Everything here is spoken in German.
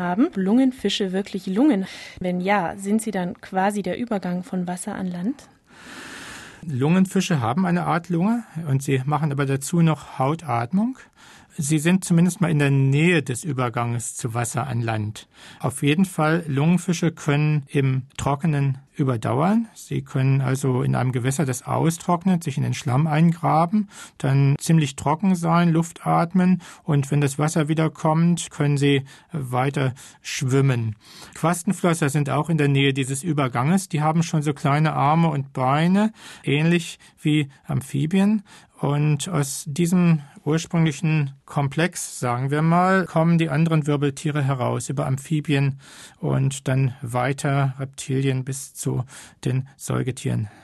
haben Lungenfische wirklich Lungen? Wenn ja, sind sie dann quasi der Übergang von Wasser an Land? Lungenfische haben eine Art Lunge und sie machen aber dazu noch Hautatmung. Sie sind zumindest mal in der Nähe des Überganges zu Wasser an Land. Auf jeden Fall, Lungenfische können im Trockenen überdauern. Sie können also in einem Gewässer, das austrocknet, sich in den Schlamm eingraben, dann ziemlich trocken sein, Luft atmen und wenn das Wasser wieder kommt, können sie weiter schwimmen. Quastenflosser sind auch in der Nähe dieses Überganges. Die haben schon so kleine Arme und Beine, ähnlich wie Amphibien. Und aus diesem ursprünglichen Komplex, sagen wir mal, kommen die anderen Wirbeltiere heraus über Amphibien und dann weiter Reptilien bis zu den Säugetieren.